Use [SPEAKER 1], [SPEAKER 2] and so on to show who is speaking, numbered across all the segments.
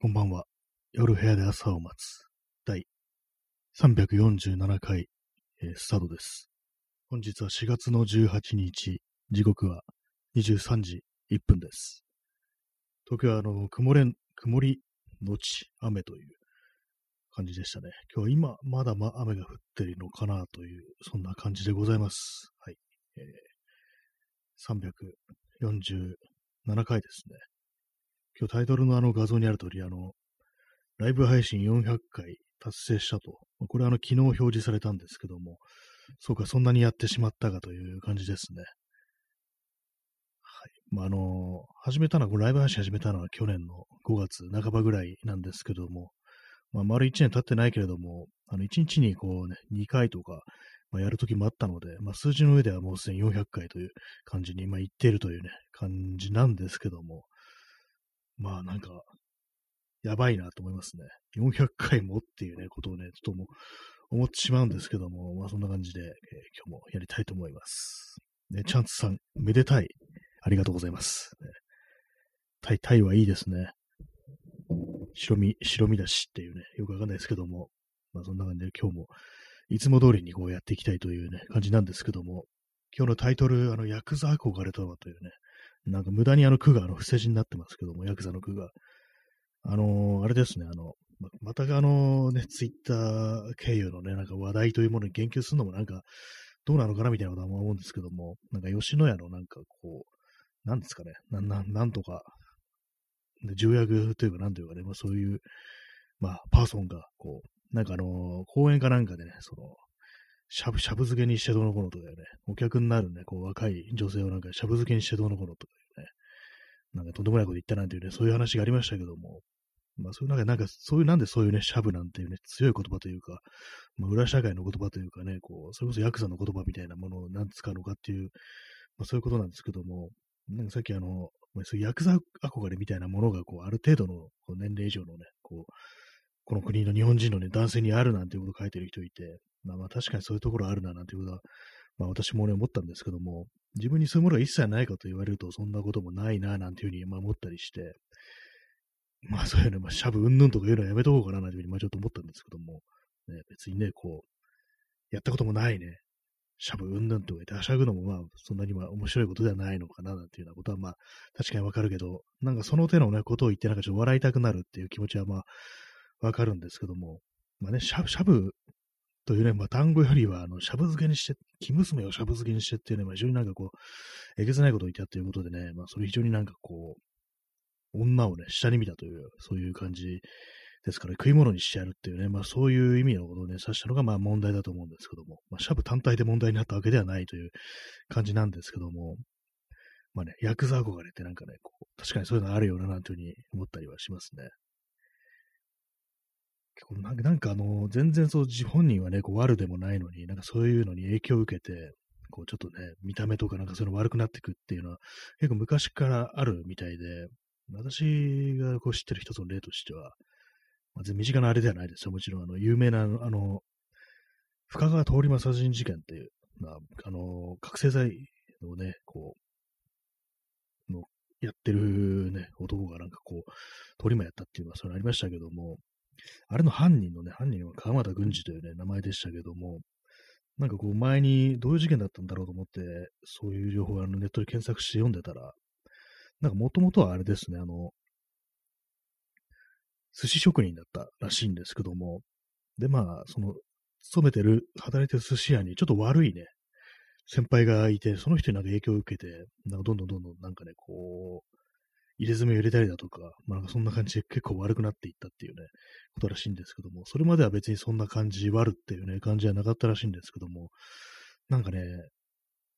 [SPEAKER 1] こんばんは。夜部屋で朝を待つ。第347回、えースタートです。本日は4月の18日、時刻は23時1分です。東京はあの、曇れん、曇りのち雨という感じでしたね。今日は今、まだま雨が降ってるのかなという、そんな感じでございます。はい。えー347回ですね。今日タイトルのあの画像にある通り、あの、ライブ配信400回達成したと。これはあの、昨日表示されたんですけども、そうか、そんなにやってしまったかという感じですね。はい。まあ、あの、始めたのは、ライブ配信始めたのは去年の5月半ばぐらいなんですけども、まあ、丸1年経ってないけれども、あの、1日にこうね、2回とか、まあ、やるときもあったので、まあ、数字の上ではもうすでに400回という感じに、まあ、言っているというね、感じなんですけども、まあなんか、やばいなと思いますね。400回もっていうね、ことをね、ちょっともう思ってしまうんですけども、まあそんな感じで、えー今日もやりたいと思います。ね、チャンツさん、めでたい。ありがとうございます。ね、タイ、タイはいいですね。白身、白身だしっていうね、よくわかんないですけども、まあそんな感じで今日も、いつも通りにこうやっていきたいというね、感じなんですけども、今日のタイトル、あの、ヤクザ憧れとはというね、なんか無駄にあの句があの伏せ字になってますけども、ヤクザの句が。あのーあれですね、あの、ままたあのね、ツイッター経由のね、なんか話題というものに言及するのもなんか、どうなのかなみたいなことは思うんですけども、なんか吉野家のなんかこう、なんですかね、な、ななんとか、重役というかなんというかね、まあそういう、まあパーソンが、こう、なんかあのー公園かなんかでね、その、しゃぶ、しゃぶ漬けにしてどうのこうのとかね、お客になるね、こう若い女性をなんかしゃぶ漬けにしてどうのこのとか、なんかとんでもないこと言ったなんていうね、そういう話がありましたけども、まあそういうなんか、なんかそういう、なんでそういうね、シャブなんていうね、強い言葉というか、まあ裏社会の言葉というかね、こう、それこそヤクザの言葉みたいなものを何使うのかっていう、まあそういうことなんですけども、なんかさっきあの、まあそういうヤクザ憧れみたいなものが、こう、ある程度のこう年齢以上のね、こう、この国の日本人のね、男性にあるなんていうことを書いてる人いて、まあまあ確かにそういうところあるななんていうことは、まあ私もね、思ったんですけども、自分にそういうものが一切ないかと言われると、そんなこともないななんていうふうに思ったりして、まあそういうね、まあ、シャブうんぬんとか言うのはやめとこうかななんていうふうにまあちょっと思ったんですけども、ね、別にね、こう、やったこともないね、シャブうんぬんとか言ってはしゃぐのもまあそんなにまあ面白いことではないのかななんていうようなことはまあ確かにわかるけど、なんかその手のね、ことを言ってなんかちょっと笑いたくなるっていう気持ちはまあわかるんですけども、まあね、シャブ、シャブというね、まあ単語よりは、あの、シャブ漬けにして、生娘をシャブ漬けにしてっていうね、まあ非常になんかこう、えげつないことを言ったということでね、まあそれ非常になんかこう、女をね、下に見たという、そういう感じですから、食い物にしてやるっていうね、まあそういう意味のことをね、指したのがまあ問題だと思うんですけども、まあシャブ単体で問題になったわけではないという感じなんですけども、まあね、ヤクザ憧れってなんかね、こう、確かにそういうのあるよな、なんていうふうに思ったりはしますね。なんか、あの、全然そう、自本人はね、こう悪でもないのに、なんかそういうのに影響を受けて、こうちょっとね、見た目とかなんかそういうの悪くなっていくっていうのは、結構昔からあるみたいで、私がこう知ってる一つの例としては、まあ、全然身近なあれではないですよ。もちろん、あの、有名な、あの、深川通り魔殺人事件っていう、まあ、あの、覚醒剤をね、こう、の、やってるね、男がなんかこう、通り魔やったっていうのはそれありましたけども、あれの犯人のね、犯人は川俣軍司というね、名前でしたけども、なんかこう前にどういう事件だったんだろうと思って、そういう情報をあのネットで検索して読んでたら、なんかもともとはあれですね、あの、寿司職人だったらしいんですけども、で、まあ、その、勤めてる、働いてる寿司屋にちょっと悪いね、先輩がいて、その人になんか影響を受けて、なんかどんどんどんどんなんかね、こう、入れ墨を入れたりだとか、まあなんかそんな感じで結構悪くなっていったっていうね、ことらしいんですけども、それまでは別にそんな感じ、悪っていうね、感じはなかったらしいんですけども、なんかね、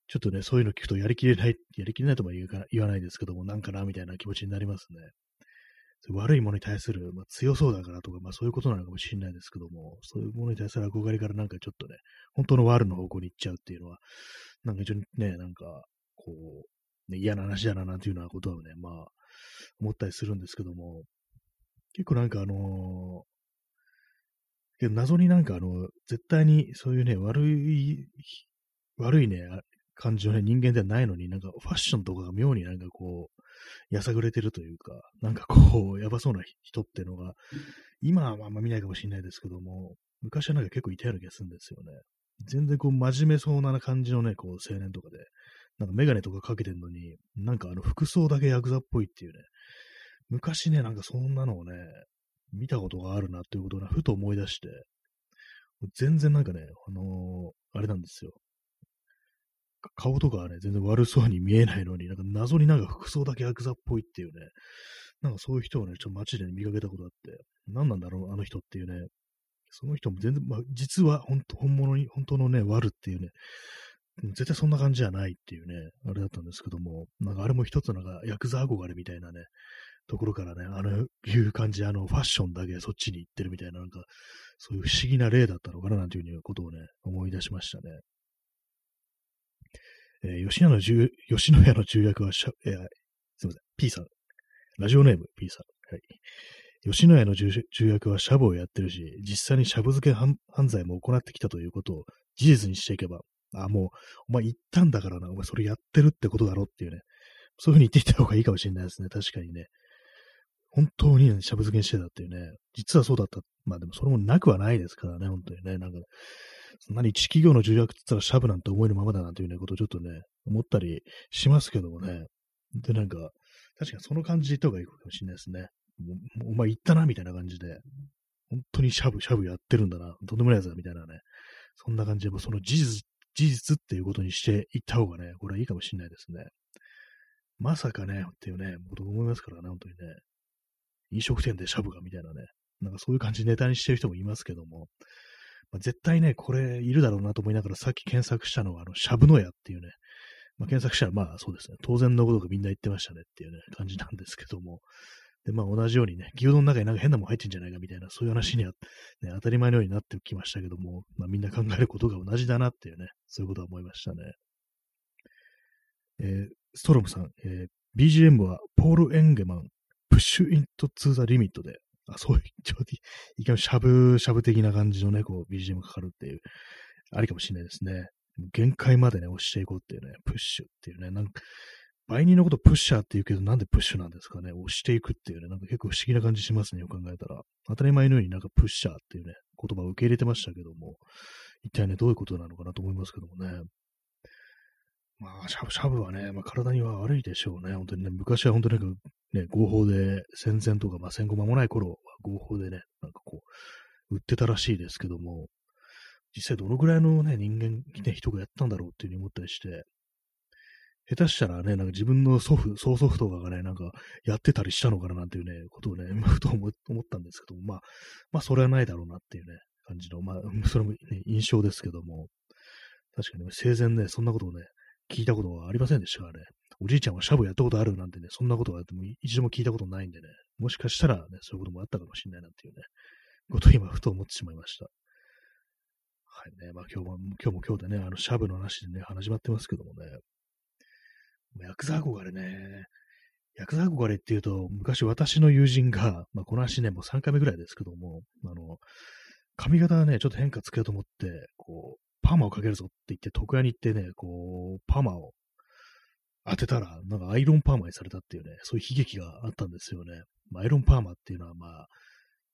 [SPEAKER 1] ちょっとね、そういうの聞くとやりきれない、やりきれないとも言わないですけども、なんかな、みたいな気持ちになりますね。悪いものに対する、まあ、強そうだからとか、まあそういうことなのかもしれないですけども、そういうものに対する憧れからなんかちょっとね、本当の悪の方向に行っちゃうっていうのは、なんか非常にね、なんか、こう、ね、嫌な話だな、なんていうようなことはね、まあ、思ったりするんですけども、結構なんかあのけど謎になんかあの、絶対にそういうね、悪い、悪いね、感じのね、人間ではないのに、なんかファッションとかが妙になんかこう、やさぐれてるというか、なんかこう、やばそうな人っていうのが、今はあんま見ないかもしれないですけども、昔はなんか結構いたような気がするんですよね。全然こう、真面目そうな感じのね、こう、青年とかで、なんかメガネとかかけてんのに、なんかあの、服装だけヤクザっぽいっていうね、昔ね、なんかそんなのをね、見たことがあるなっていうことをふと思い出して、全然なんかね、あのー、あれなんですよ。顔とかはね、全然悪そうに見えないのに、なんか謎になんか服装だけヤクザっぽいっていうね、なんかそういう人をね、ちょっと街で、見かけたことあって、何なんだろう、あの人っていうね、その人も全然、まあ、実は本当、本物に、本当のね、悪っていうね、絶対そんな感じじゃないっていうね、あれだったんですけども、なんかあれも一つなんか、ヤクザ憧れみたいなね、ところからね、あの、いう感じ、あの、ファッションだけそっちに行ってるみたいな、なんか、そういう不思議な例だったのかな、なんていうふうにことをね、思い出しましたね。えー、吉野の重、吉野家の重役はしゃ、えー、すいません、P さん。ラジオネーム P さん。はい。吉野家の重役はシャブをやってるし、実際にシャブ漬け犯罪も行ってきたということを事実にしていけば、あ、もう、お前言ったんだからな、お前それやってるってことだろっていうね、そういうふうに言っていた方がいいかもしれないですね。確かにね。本当にね、しゃぶ漬けにしてたっていうね、実はそうだった。まあでもそれもなくはないですからね、本当にね。なんか、そんなに一企業の重役って言ったらシャブなんて思えるままだなんていうね、ことをちょっとね、思ったりしますけどもね。で、なんか、確かにその感じで言った方がいいかもしれないですね。お前言ったな、みたいな感じで。本当にシャブ、シャブやってるんだな。とんでもないやつだ、みたいなね。そんな感じで、その事実、事実っていうことにしていった方がね、これはいいかもしれないですね。まさかね、っていうね、こと思いますからね、本当にね。飲食店でシャブがみたいなね、なんかそういう感じでネタにしてる人もいますけども、まあ、絶対ね、これいるだろうなと思いながらさっき検索したのは、あの、シャブの屋っていうね、まあ、検索したらまあそうですね、当然のことがみんな言ってましたねっていうね、感じなんですけども、で、まあ同じようにね、牛丼の中になんか変なもん入ってんじゃないかみたいな、そういう話には、ね、当たり前のようになってきましたけども、まあみんな考えることが同じだなっていうね、そういうことは思いましたね。えー、ストロムさん、えー、BGM はポール・エンゲマン、 Push It to the Limit で、あそういう、ちょっと、いかにしゃぶしゃぶ的な感じのね、こう、BGM かかるっていう、ありかもしれないですね。限界までね、押していこうっていうね、プッシュっていうね、なんか、売人のことプッシャーって言うけど、なんでプッシュなんですかね押していくっていうね、なんか結構不思議な感じしますね、よく考えたら。当たり前のようになんかプッシャーっていうね、言葉を受け入れてましたけども、一体ね、どういうことなのかなと思いますけどもね。まあ、しゃぶしゃぶはね、まあ、体には悪いでしょうね。本当にね、昔は本当になんかね、合法で戦前とか、まあ、戦後間もない頃は合法でね、なんかこう、売ってたらしいですけども、実際どのぐらいのね、人間、ね、人がやったんだろうっていうふうに思ったりして、下手したらね、なんか自分の祖父、曽祖父とかがね、なんかやってたりしたのかななんていうね、ことをね、ふと思ったんですけども、まあ、まあ、それはないだろうなっていうね、感じの、まあ、それも、ね、印象ですけども、確かに、ね、生前ね、そんなことをね、聞いたことはありませんでしたからね。おじいちゃんはシャブやったことあるなんてね、そんなことは一度も聞いたことないんでね、もしかしたらね、そういうこともあったかもしれないなっていうね、ことを今ふと思ってしまいました。はいね、まあ今日も、今日も今日でね、あの、シャブの話でね、始まってますけどもね、ヤクザ憧れね、ヤクザ憧れっていうと、昔私の友人が、まあこの話ね、もう3回目ぐらいですけども、あの、髪型ね、ちょっと変化つけようと思って、こう、パーマをかけるぞって言って、床屋に行ってね、こう、パーマを当てたら、なんかアイロンパーマにされたっていうね、そういう悲劇があったんですよね。まあアイロンパーマっていうのは、まあ、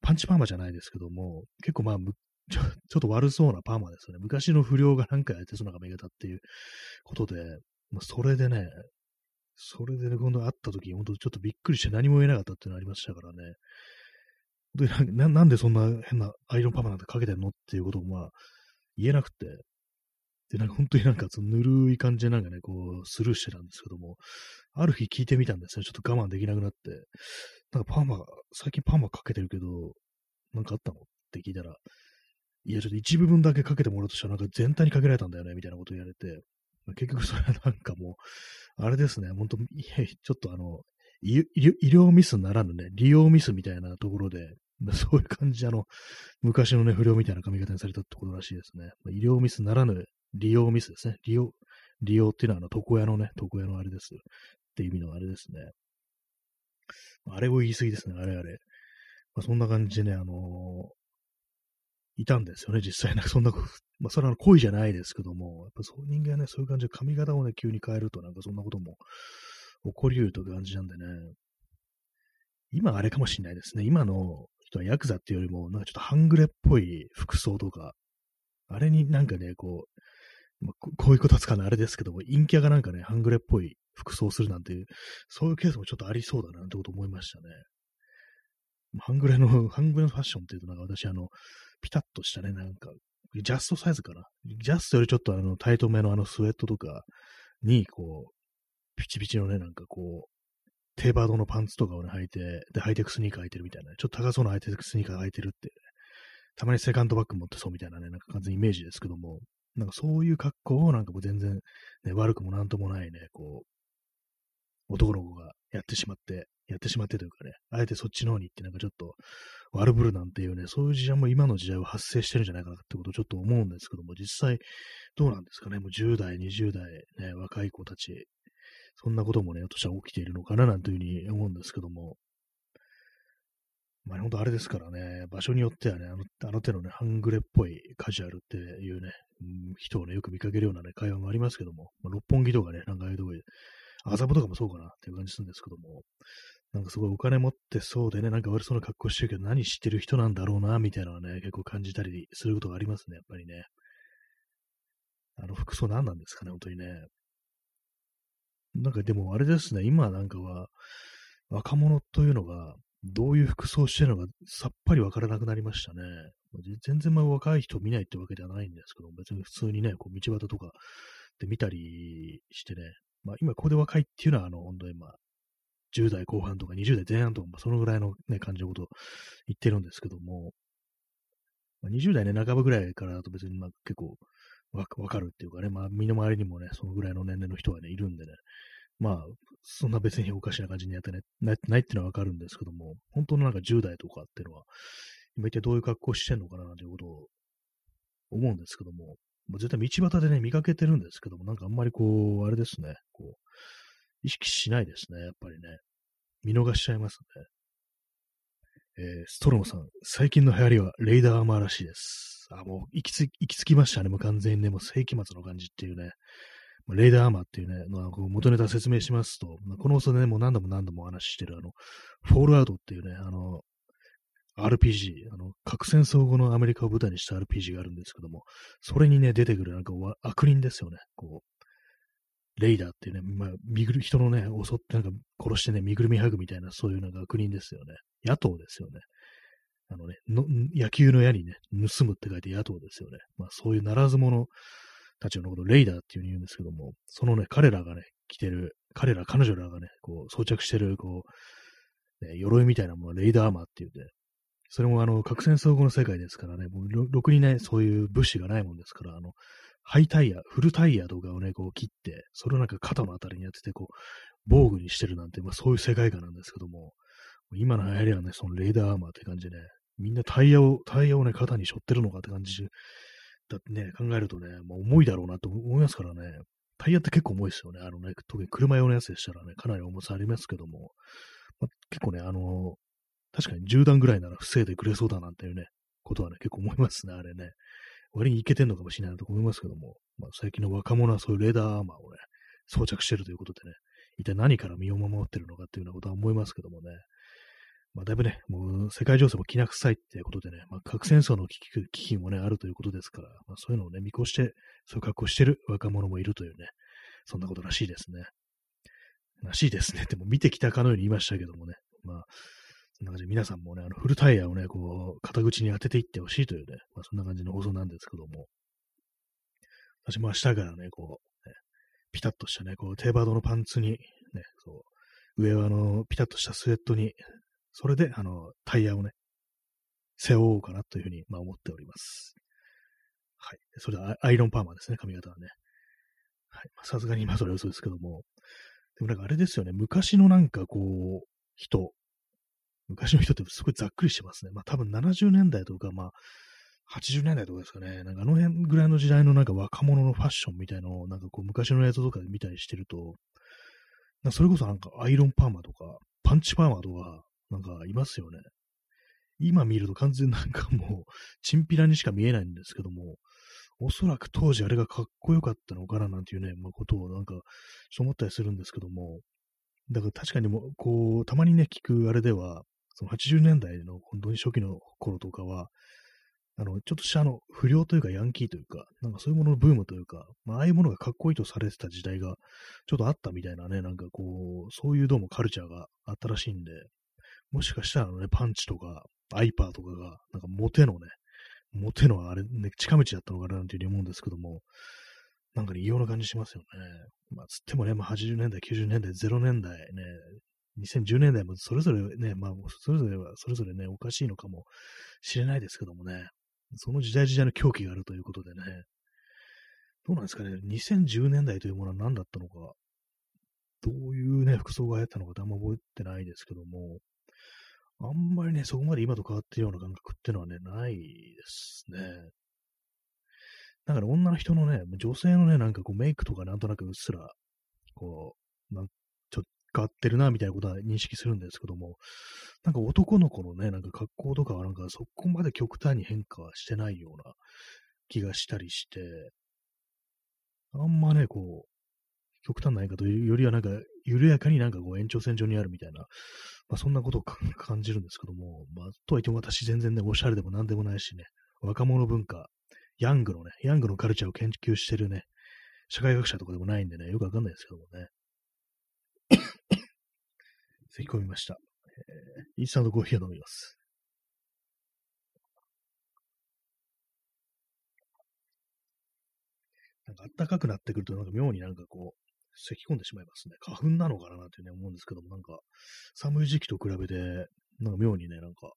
[SPEAKER 1] パンチパーマじゃないですけども、結構まあ、ちょちょっと悪そうなパーマですよね。昔の不良がなんかやってそうな髪型っていうことで、もうそれでね、それでね、今度会った時、本当ちょっとびっくりして何も言えなかったっていうのありましたからね。でななんでそんな変なアイロンパーマなんてかけてんのっていうことをまあ言えなくて、で、なんか本当になんかそのぬるい感じでなんかね、こうスルーしてたんですけども、ある日聞いてみたんですね。ちょっと我慢できなくなって、なんかパーマ、最近パーマかけてるけど、なんかあったのって聞いたら、いや、ちょっと一部分だけかけてもらうとしたら、なんか全体にかけられたんだよね、みたいなこと言われて、結局それはなんかもう、あれですね、本当ちょっとあの、医療ミスならぬね、利用ミスみたいなところで、そういう感じで、あの、昔のね、不良みたいな髪型にされたってことらしいですね。医療ミスならぬ利用ミスですね。利用、利用っていうのは、あの、床屋のね、床屋のあれです。っていう意味のあれですね。あれを言い過ぎですね、あれあれ。まあ、そんな感じでね、あの、いたんですよね、実際。なんかそんな、まあ、それは恋じゃないですけども、やっぱそう人間はね、そういう感じで髪型をね、急に変えると、なんかそんなことも起こりうるという感じなんでね。今あれかもしれないですね。今の人はヤクザっていうよりも、なんかちょっと半グレっぽい服装とか、あれになんかね、こう、まあ、こういうことつかないあれですけども、陰キャがなんかね、半グレっぽい服装するなんていう、そういうケースもちょっとありそうだな、ってこと思いましたね。半グレの、半グレのファッションっていうと、なんか私、あの、ピタッとしたね、なんか、ジャストサイズかな。ジャストよりちょっとあの、タイトめのあのスウェットとかに、こう、ピチピチのね、なんかこう、テーバードのパンツとかをね、履いて、で、ハイテクスニーカー履いてるみたいな、ちょっと高そうなハイテクスニーカー履いてるって、たまにセカンドバッグ持ってそうみたいなね、なんか完全イメージですけども、なんかそういう格好をなんかもう全然、ね、悪くもなんともないね、こう、男の子がやってしまって、やってしまってというかね、あえてそっちの方に行ってなんかちょっと悪ぶるなんていうね、そういう時代も今の時代は発生してるんじゃないかなってことをちょっと思うんですけども、実際どうなんですかね、もう10代、20代、ね、若い子たち、そんなこともね、としたら起きているのかななんていうふうに思うんですけども、まあ、本当あれですからね、場所によってはね、あのあの手のね、半グレっぽいカジュアルっていうね、うん、人をね、よく見かけるようなね、会話もありますけども、まあ、六本木とかね、なんかああいうとこで、麻布とかもそうかなっていう感じするんですけども、なんかすごいお金持ってそうでね、なんか悪そうな格好してるけど、何知ってる人なんだろうな、みたいなのはね、結構感じたりすることがありますね、やっぱりね。あの服装何なんですかね、本当にね。なんかでもあれですね、今なんかは、若者というのが、どういう服装してるのかさっぱりわからなくなりましたね。全然まあ若い人見ないってわけではないんですけど、別に普通にね、こう道端とかで見たりしてね、まあ今ここで若いっていうのは、あの、本当にまあ、10代後半とか20代前半とか、そのぐらいのね、感じのことを言ってるんですけども、まあ、20代ね、半ばぐらいからだと別にまあ結構わかるっていうかね、まあ身の回りにもね、そのぐらいの年齢の人がね、いるんでね、まあ、そんな別におかしな感じにやってね、ないっていうのはわかるんですけども、本当のなんか10代とかっていうのは、今一体どういう格好してんのかなということを思うんですけども、絶対道端でね、見かけてるんですけども、なんかあんまりこう、あれですね、こう、意識しないですね、やっぱりね。見逃しちゃいますね。えー、ストロムさん、最近の流行りはレイダーアーマーらしいです。あ、もう行きつ行き着きましたね、もう完全にね、もう世紀末の感じっていうね。レーダーアーマーっていうね、のこう元ネタ説明しますと、この放送でね、もう何度も何度もお話ししてる、あの、フォールアウトっていうね、あの、RPG、あの、核戦争後のアメリカを舞台にした RPG があるんですけども、それにね、出てくるなんか悪人ですよね。こう、レイダーっていうね、まあ、身ぐる、人のね、襲ってなんか殺してね、身ぐるみ剥ぐみたいな、そういうなんか悪人ですよね。野党ですよね。あのね、の野球の矢にね、盗むって書いて野党ですよね。まあそういうならず者たちのことレイダーっていう風に言うんですけども、そのね、彼らがね、着てる、彼ら、彼女らがね、こう、装着してる、こう、ね、鎧みたいなものはレイダーアーマーって言うて、それもあの、核戦争後の世界ですからね、もう、ろくにね、そういう物資がないもんですから、あの、ハイタイヤ、フルタイヤとかをね、こう切って、それをなんか肩のあたりにやってて、こう、防具にしてるなんて、まあそういう世界観なんですけども、今の流行りはね、そのレーダーアーマーって感じでね、みんなタイヤを、タイヤをね、肩に背負ってるのかって感じだってね、考えるとね、もう重いだろうなと思いますからね。タイヤって結構重いですよね。あのね、特に車用のやつでしたらね、かなり重さありますけども、まあ、結構ね、あの確かに10段ぐらいなら防いでくれそうだなんていうね、ことはね、結構思いますね、あれね。割にいけてんのかもしれないなと思いますけども、まあ、最近の若者はそういうレーダーアーマーをね、装着してるということでね、一体何から身を守ってるのかっていうようなことは思いますけどもね、まあ、だいぶね、もう世界情勢もきな臭いっていうことでね、まあ、核戦争の危機危機もね、あるということですから、まあ、そういうのをね、見越して、そういう格好してる若者もいるというね、そんなことらしいですね。らしいですね。でも見てきたかのように言いましたけどもね、まあ、そんな感じで皆さんもね、あのフルタイヤをね、こう、肩口に当てていってほしいというね、まあ、そんな感じの放送なんですけども、私も明日からね、こう、ね、ピタッとしたね、こう、テーバードのパンツに、ね、そう、上はあの、ピタッとしたスウェットに、それで、あの、タイヤをね、背負おうかなというふうに、まあ、思っております。はい。それはアイロンパーマですね、髪型はね。はい。さすがに今それは嘘ですけども。でもなんかあれですよね、昔のなんかこう、人。昔の人ってすごいざっくりしてますね。まあ多分70年代とか、まあ80年代とかですかね。なんかあの辺ぐらいの時代のなんか若者のファッションみたいのをなんかこう昔の映像とかで見たりしてると、それこそなんかアイロンパーマとか、パンチパーマとか、なんかいますよね。今見ると完全なんかもう、チンピラにしか見えないんですけども、おそらく当時あれがかっこよかったのかななんていうね、まあ、ことをなんか、そう思ったりするんですけども、だから確かにも、こう、たまにね、聞くあれでは、その80年代の本当に初期の頃とかは、あの、ちょっとしたあの、不良というかヤンキーというか、なんかそういうもののブームというか、まあ、ああいうものがかっこいいとされてた時代が、ちょっとあったみたいなね、なんかこう、そういうどうもカルチャーがあったらしいんで、もしかしたらあのね、パンチとか、アイパーとかが、なんかモテのね、モテのあれ、ね、近道だったのかななんていうふうに思うんですけども、なんかね、異様な感じしますよね。まあ、つってもね、まあ、80年代、90年代、0年代ね、2010年代もそれぞれね、まあ、それぞれは、それぞれね、おかしいのかもしれないですけどもね、その時代時代の狂気があるということでね、どうなんですかね、2010年代というものは何だったのか、どういうね、服装が流行ったのかってあんま覚えてないですけども、あんまりね、そこまで今と変わってるような感覚っていうのはね、ないですね。だから女の人のね、女性のね、なんかこうメイクとかなんとなくうっすら、こう、なん変わってるな、みたいなことは認識するんですけども、なんか男の子のね、なんか格好とかはなんかそこまで極端に変化はしてないような気がしたりして、あんまね、こう、極端な変化というよりはなんか、緩やかになんかこう延長線上にあるみたいな、まあそんなことを感じるんですけども、まあとはいっても私全然ね、おしゃれでも何でもないしね、若者文化、ヤングのね、ヤングのカルチャーを研究してるね、社会学者とかでもないんでね、よくわかんないですけどもね。咳込みました。えー、インスタントコーヒーを飲みます。なんか暖かくなってくると、なんか妙になんかこう、咳き込んでしまいますね。花粉なのかななんてね、思うんですけども、なんか、寒い時期と比べて、なんか妙にね、なんか、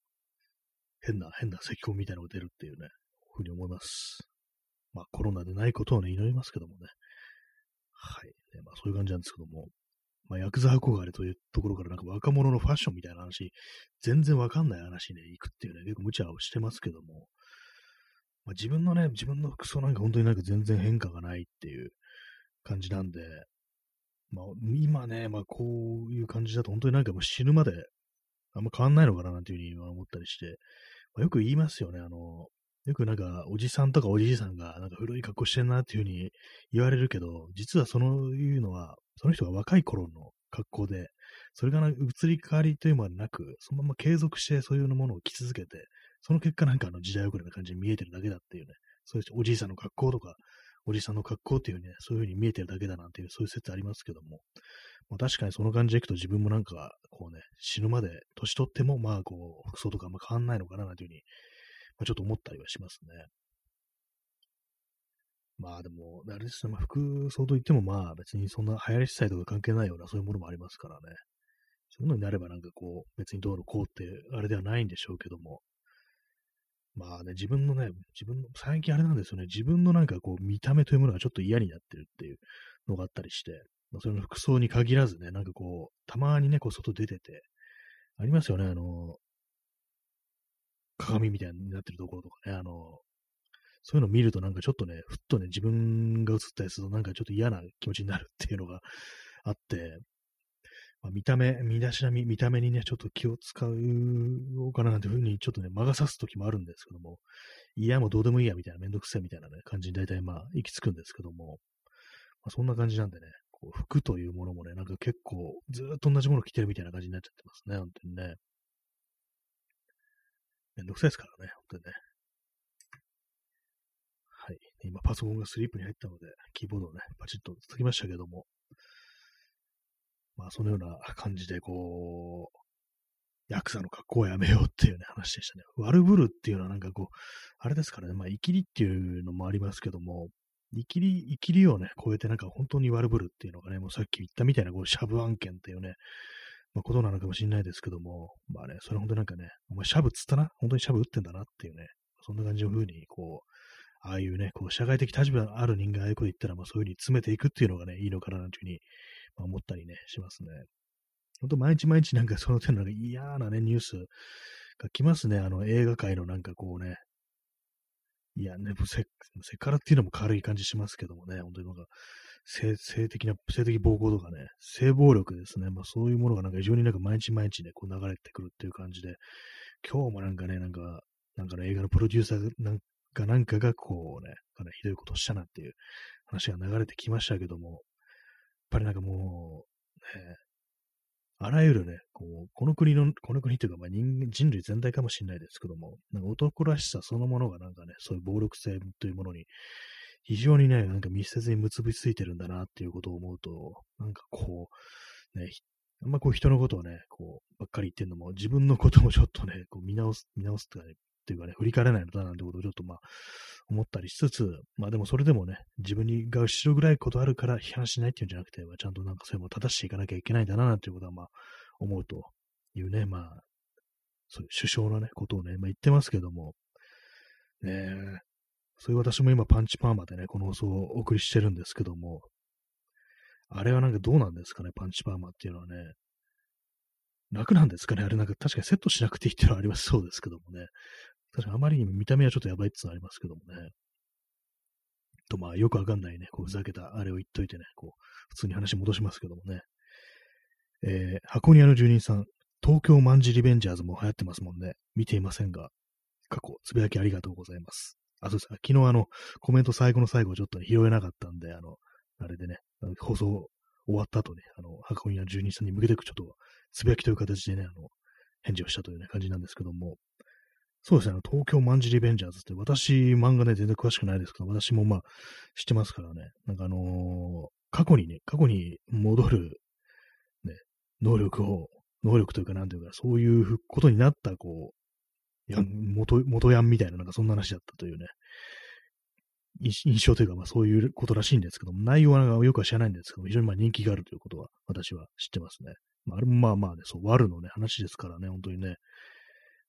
[SPEAKER 1] 変な、変な咳込みみたいなのが出るっていうね、ふうに思います。まあ、コロナでないことをね、祈りますけどもね。はい。まあ、そういう感じなんですけども。まあ、ヤクザ憧れというところからなんか若者のファッションみたいな話、全然わかんない話ね、行くっていうね、結構無茶をしてますけども、まあ、自分のね、自分の服装なんか本当になんか全然変化がないっていう感じなんで、まあ、今ね、まあ、こういう感じだと本当になんかもう死ぬまであんま変わんないのかななんていうふうに思ったりして、まあ、よく言いますよね、あの、よくなんか、おじさんとかおじいさんが、なんか古い格好してんなっていうふうに言われるけど、実はそのいうのは、その人が若い頃の格好で、それが移り変わりというのはなく、そのまま継続してそういうものを着続けて、その結果なんかあの時代遅れな感じに見えてるだけだっていうね、そういうおじいさんの格好とか、おじさんの格好っていうね、そういう風に見えてるだけだなんていう、そういう説ありますけども、まあ、確かにその感じでいくと自分もなんか、こうね、死ぬまで年取っても、まあこう、服装とかあんま変わんないのかななんていう風に、まあ、ちょっと思ったりはしますね。まあでも、あれですね、まあ、服装といってもまあ別にそんな流行りしたいとか関係ないようなそういうものもありますからね。そういうのになればなんかこう、別にどうのこうってあれではないんでしょうけども。まあね、自分のね、自分の、最近あれなんですよね、自分のなんかこう、見た目というものがちょっと嫌になってるっていうのがあったりして、まあ、それの服装に限らずね、なんかこう、たまにね、こう、外出てて、ありますよね、あの、鏡みたいになってるところとかね、あの、そういうのを見るとなんかちょっとね、ふっとね、自分が映ったりするとなんかちょっと嫌な気持ちになるっていうのがあって、まあ、見た目、身だしなみ、見た目にね、ちょっと気を使うかななんていうふうにちょっとね、魔が差す時もあるんですけども、いや、もうどうでもいいやみたいな、めんどくせえみたいなね、感じに大体まあ、行き着くんですけども、まあ、そんな感じなんでね、こう服というものもね、なんか結構ずっと同じもの着てるみたいな感じになっちゃってますね、本当にね。めんどくさいですからね、本当にね。はい。今、パソコンがスリープに入ったので、キーボードをね、パチッと叩きましたけども、まあ、そのような感じで、こう、ヤクザの格好をやめようっていうね、話でしたね。悪ぶるっていうのはなんかこう、あれですからね、まあ、イキリっていうのもありますけども、イキリ、イキリをね、超えてなんか本当に悪ぶるっていうのがね、もうさっき言ったみたいな、こう、シャブ案件っていうね、まあ、ことなのかもしれないですけども、まあね、それ本当なんかね、お前シャブつったな？本当にシャブ打ってんだなっていうね、そんな感じの風に、こう、ああいうね、こう、社会的立場のある人間ああいうこと言ったら、まあそういう風に詰めていくっていうのがね、いいのかな、なんていうふうに、まあ、思ったりね、しますね。本当毎日毎日なんかその手の嫌なね、ニュースが来ますね。あの映画界のなんかこうね、いやね、セセカラっていうのも軽い感じしますけどもね、本当になんか性性的な、性的暴行とかね、性暴力ですね。まあそういうものがなんか非常になんか毎日毎日ね、こう流れてくるっていう感じで、今日もなんかね、なんか、なんかの映画のプロデューサーなんかなんかがこうね、かなりひどいことをしたなっていう話が流れてきましたけども、やっぱりなんかもう、ね、あらゆるね、こう、この国の、この国というか、まあ人人類全体かもしれないですけども、なんか男らしさそのものがなんかね、そういう暴力性というものに、非常にね、なんか密接に結びついてるんだなっていうことを思うと、なんかこう、ね、あんまこう人のことをね、こう、ばっかり言ってんのも、自分のこともちょっとね、こう見直す、見直すとかね、っていうかね、振り返れないのだなんてことをちょっとまあ、思ったりしつつ、まあでもそれでもね、自分にが後ろぐらいことあるから批判しないっていうんじゃなくて、まあ、ちゃんとなんかそれも正していかなきゃいけないんだな、なんていうことはまあ、思うというね、まあ、そういう首相のね、ことをね、まあ言ってますけども、ねそういう私も今パンチパーマでね、この放送をお送りしてるんですけども、あれはなんかどうなんですかね、パンチパーマっていうのはね。楽なんですかねあれなんか確かにセットしなくていいっていうのはありますそうですけどもね。確かにあまりにも見た目はちょっとやばいってのありますけどもね。と、まあ、よくわかんないね、こう、ふざけたあれを言っといてね、こう、普通に話戻しますけどもね。えー、箱庭の住人さん、東京マンジリベンジャーズも流行ってますもんね。見ていませんが、過去、つぶやきありがとうございます。あ、そうです。昨日あの、コメント最後の最後ちょっと、ね、拾えなかったんで、あの、あれでね、放送終わった後に、あの、箱庭の住人さんに向けてちょっと、つぶやきという形でね、あの、返事をしたという、ね、感じなんですけども、そうですね、東京マンジリベンジャーズって、私、漫画ね、全然詳しくないですけど、私もまあ、知ってますからね、なんかあのー、過去にね、過去に戻る、ね、能力を、能力というか、なんというか、そういうことになった、こう、やん、元、元ヤンみたいな、なんかそんな話だったというね、印象というか、まあそういうことらしいんですけども、内容はよくは知らないんですけども、非常にまあ人気があるということは、私は知ってますね。まあ、あれもまあまあね、そう、悪のね、話ですからね、本当にね、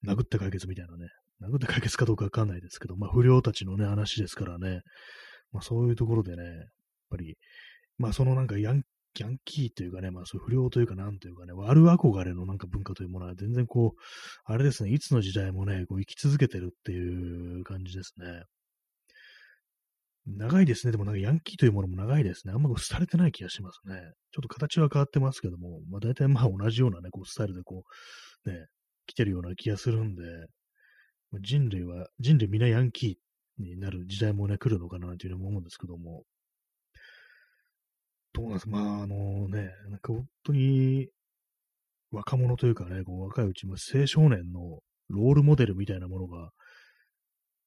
[SPEAKER 1] 殴って解決みたいなね、殴って解決かどうかわかんないですけど、まあ不良たちのね、話ですからね、まあそういうところでね、やっぱり、まあそのなんかヤンヤンキーというかね、まあそ不良というかなんというかね、悪憧れのなんか文化というものは全然こう、あれですね、いつの時代もね、こう生き続けてるっていう感じですね。長いですね。でもなんかヤンキーというものも長いですね。あんまこう廃れてない気がしますね。ちょっと形は変わってますけども、まあ大体まあ同じようなね、こうスタイルでこう、ね、来てるような気がするんで、人類は、人類皆ヤンキーになる時代もね、来るのかなというふうに思うんですけども、どうなんですか、まあ、あのね、なんか本当に若者というかね、こう若いうちも青少年のロールモデルみたいなものが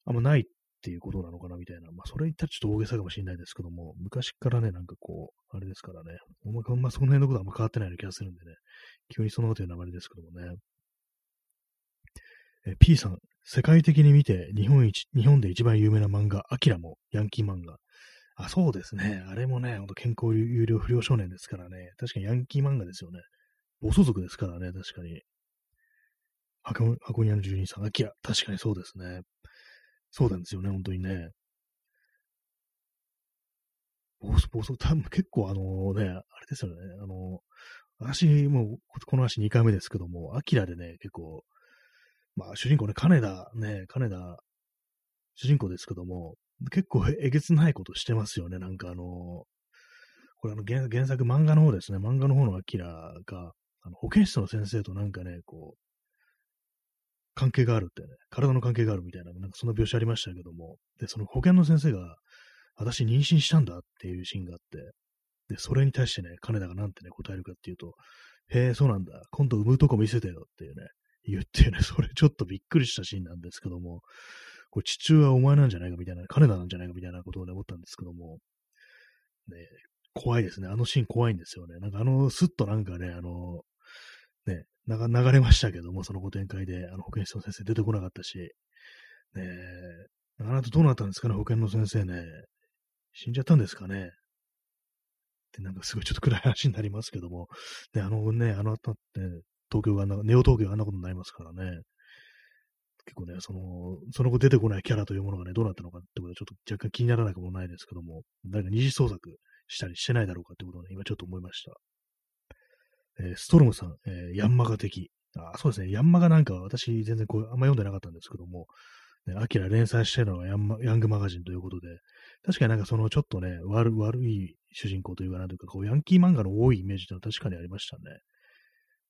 [SPEAKER 1] あんまないっていうことなのかなみたいな。まあ、それ言ったらちょっと大げさかもしれないですけども、昔からね、なんかこう、あれですからね、まあ、その辺のことはあんま変わってないような気がするんでね、急にそのこと言うのはあれですけどもね。え P さん、世界的に見て日本一、日本で一番有名な漫画、アキラもヤンキー漫画。あ、そうですね。あれもね、ほんと健康有料不良少年ですからね。確かにヤンキー漫画ですよね。暴走族ですからね、確かに。箱箱庭の住人さん、アキラ。確かにそうですね。そうなんですよね、本当にね。暴走、暴走、多分結構あのね、あれですよね。あの、私もうこの話2回目ですけども、アキラでね、結構まあ、主人公ね、金田ね、金田、主人公ですけども、結構えげつないことしてますよね。なんかあの、これあの原原作漫画の方ですね。漫画の方のアキラが、あの保健室の先生となんかね、こう、関係があるってね、体の関係があるみたいな、なんかその描写ありましたけども、で、その保健の先生が、私妊娠したんだっていうシーンがあって、で、それに対してね、金田がなんてね、答えるかっていうと、へえ、そうなんだ。今度産むとこ見せてよっていうね、言ってね、それちょっとびっくりしたシーンなんですけども、これ父親はお前なんじゃないかみたいな、金田なんじゃないかみたいなことをね、思ったんですけども、ね、怖いですね。あのシーン怖いんですよね。なんかあの、すっとなんかね、あの、ね、流れましたけども、そのご展開で、あの、保健室の先生出てこなかったし、ねあなたどうなったんですかね、保健の先生ね。死んじゃったんですかね。ってなんかすごいちょっと暗い話になりますけども、ね、あのね、あの後って、東京がなネオ東京があんなことになりますからね。結構ね、その、その後出てこないキャラというものがね、どうなったのかってことはちょっと若干気にならなくもないですけども、誰か二次創作したりしてないだろうかってことをね、今ちょっと思いました。えー、ストロムさん、えー、ヤンマガ的。あ、そうですね、ヤンマガなんかは私全然こう、あんま読んでなかったんですけども、ね、アキラ連載してるのはヤンヤングマガジンということで、確かになんかそのちょっとね、悪悪い主人公というかなんというか、こう、ヤンキー漫画の多いイメージってのは確かにありましたね。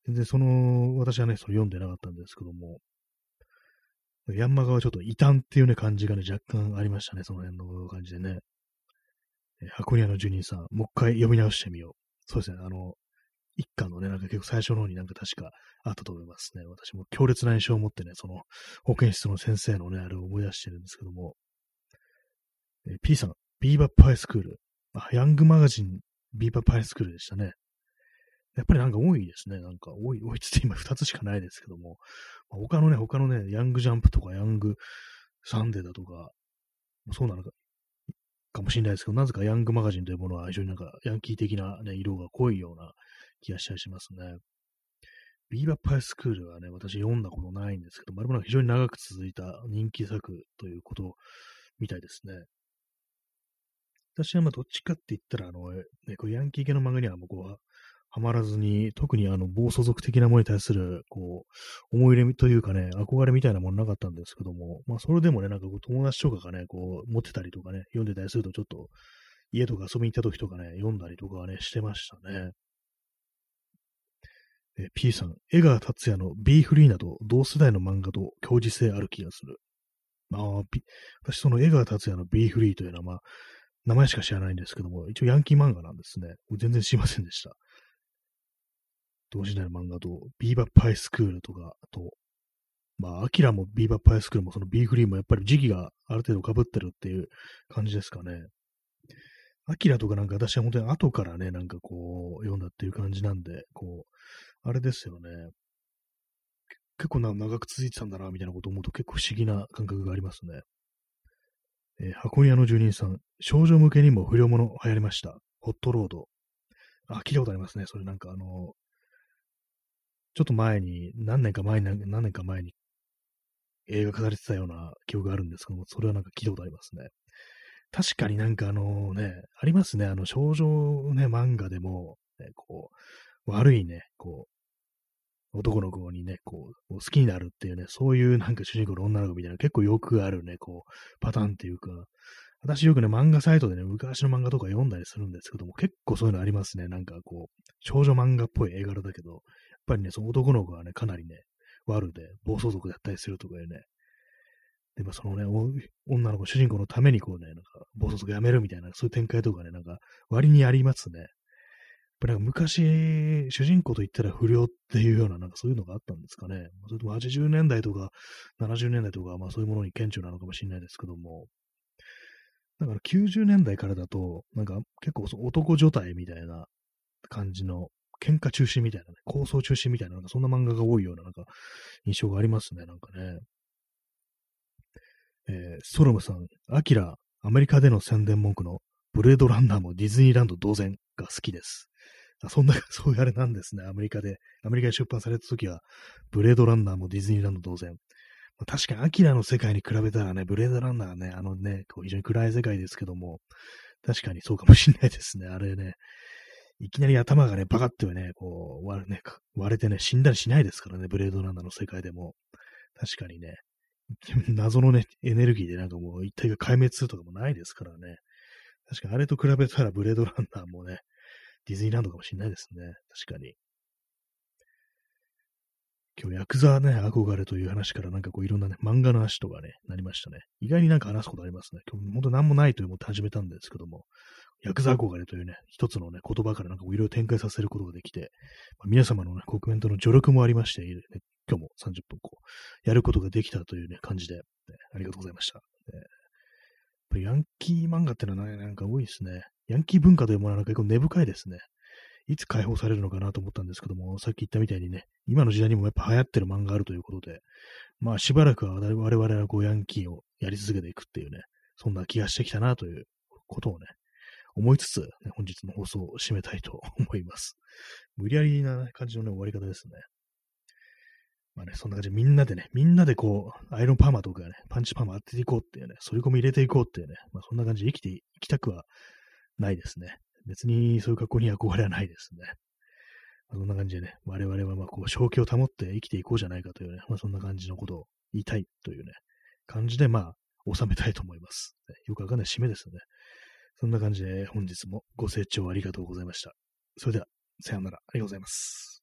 [SPEAKER 1] 全然その、私はね、それ読んでなかったんですけども、ヤンマガはちょっと異端っていうね、感じがね、若干ありましたね、その辺の感じでね。え箱庭の住人さん、もう一回読み直してみよう。そうですね、あの、一巻のね、なんか結構最初の方になんか確かあったと思いますね。私も強烈な印象を持ってね、その保健室の先生のね、あれを思い出してるんですけども、え、P さん、ビーバップハイスクール。あ、ヤングマガジン、ビーバップハイスクールでしたね。やっぱりなんか多いですね。なんか多い、多いっつって今2つしかないですけども、まあ、他のね、他のね、ヤングジャンプとかヤングサンデーだとか、そうなのか、かもしれないですけど、なぜかヤングマガジンというものは非常になんかヤンキー的なね、色が濃いような気がしたりしますね。ビーバップハイスクールはね、私読んだことないんですけど、まるま非常に長く続いた人気作ということみたいですね。私はまあどっちかって言ったら、あの、ね、こうヤンキー系の漫画にはもうこう、はまらずに、特にあの、暴走族的なものに対する、こう、思い入れというかね、憧れみたいなものなかったんですけども、まあ、それでもね、なんかこう、友達とかがね、こう、持ってたりとかね、読んでたりすると、ちょっと、家とか遊びに行った時とかね、読んだりとかはね、してましたね。え P さん、江川達也の B フリーなど同世代の漫画と共時性ある気がする。ああ、私その江川達也の B フリーというのはまあ、名前しか知らないんですけども、一応ヤンキー漫画なんですね。全然知りませんでした。同時代の漫画と、ビーバップハイスクールとか、あと、まあ、アキラもビーバップハイスクールもその B フリーもやっぱり時期がある程度被ってるっていう感じですかね。アキラとかなんか私は本当に後からね、なんかこう、読んだっていう感じなんで、こう、あれですよね。結構な長く続いてたんだな、みたいなことを思うと結構不思議な感覚がありますね。えー、箱庭の住人さん、少女向けにも不良物流行りました。ホットロード。あ、聞いたことありますね。それなんかあの、ちょっと前に、何年か前に、何年か前に映画化されてたような記憶があるんですけども、それはなんか聞いたことありますね。確かになんかあのね、ありますね。あの少女ね、漫画でも、ね、こう、悪いね、こう、男の子にね、こう、好きになるっていうね、そういうなんか主人公の女の子みたいな結構よくあるね、こう、パターンっていうか、私よくね、漫画サイトでね、昔の漫画とか読んだりするんですけども、結構そういうのありますね。なんかこう、少女漫画っぽい映画だけど、っぱりね、その男の子がね、かなりね、悪で、暴走族だったりするとかでね、で、まあ、そのね、女の子、主人公のためにこうね、なんか、暴走族やめるみたいな、そういう展開とかね、なんか、割にありますね。やっぱなんか昔、主人公と言ったら不良っていうような、なんかそういうのがあったんですかね。それとも80年代とか70年代とか、まあそういうものに顕著なのかもしれないですけども、だから90年代からだと、なんか結構男女体みたいな感じの喧嘩中心みたいなね、構想中心みたいな、なんかそんな漫画が多いような、なんか、印象がありますね、なんかね。えー、ストロムさん、アキラ、アメリカでの宣伝文句のブレードランナーもディズニーランド同然が好きです。あそんな、そういうあれなんですね、アメリカで。アメリカで出版された時は、ブレードランナーもディズニーランド同然。まあ、確かにアキラの世界に比べたらね、ブレードランナーはね、あのね、こう非常に暗い世界ですけども、確かにそうかもしれないですね。あれね、いきなり頭がね、バカってね、こう割ね、割れてね、死んだりしないですからね、ブレードランナーの世界でも。確かにね、謎のね、エネルギーでなんかもう一体が壊滅するとかもないですからね。確かにあれと比べたらブレードランナーもね、ディズニーランドかもしれないですね。確かに。今日、ヤクザね、憧れという話からなんかこういろんなね、漫画の話とかね、なりましたね。意外になんか話すことありますね。今日、本当何もないと思って始めたんですけども、ヤクザ憧れというね、一つのね、言葉からなんかいろいろ展開させることができて、まあ、皆様のね、コメントの助力もありまして、ね、今日も30分こう、やることができたというね、感じで、ね、ありがとうございました。やっぱりヤンキー漫画ってのはね、なんか多いですね。ヤンキー文化というものはなんか結構根深いですね。いつ解放されるのかなと思ったんですけども、さっき言ったみたいにね、今の時代にもやっぱ流行ってる漫画があるということで、まあしばらくは我々はこうヤンキーをやり続けていくっていうね、そんな気がしてきたなということをね、思いつつ、ね、本日の放送を締めたいと思います。無理やりな感じのね、終わり方ですね。まあね、そんな感じでみんなでね、みんなでこう、アイロンパーマとかね、パンチパーマ当てていこうっていうね、反り込み入れていこうっていうね、まあそんな感じで生きていきたくはないですね。別にそういう格好に憧れはないですね。まあ、そんな感じでね、我々はまあこう、正気を保って生きていこうじゃないかというね、まあそんな感じのことを言いたいというね、感じでまあ、収めたいと思います。よくわかんない締めですよね。そんな感じで本日もご清聴ありがとうございました。それでは、さようなら。ありがとうございます。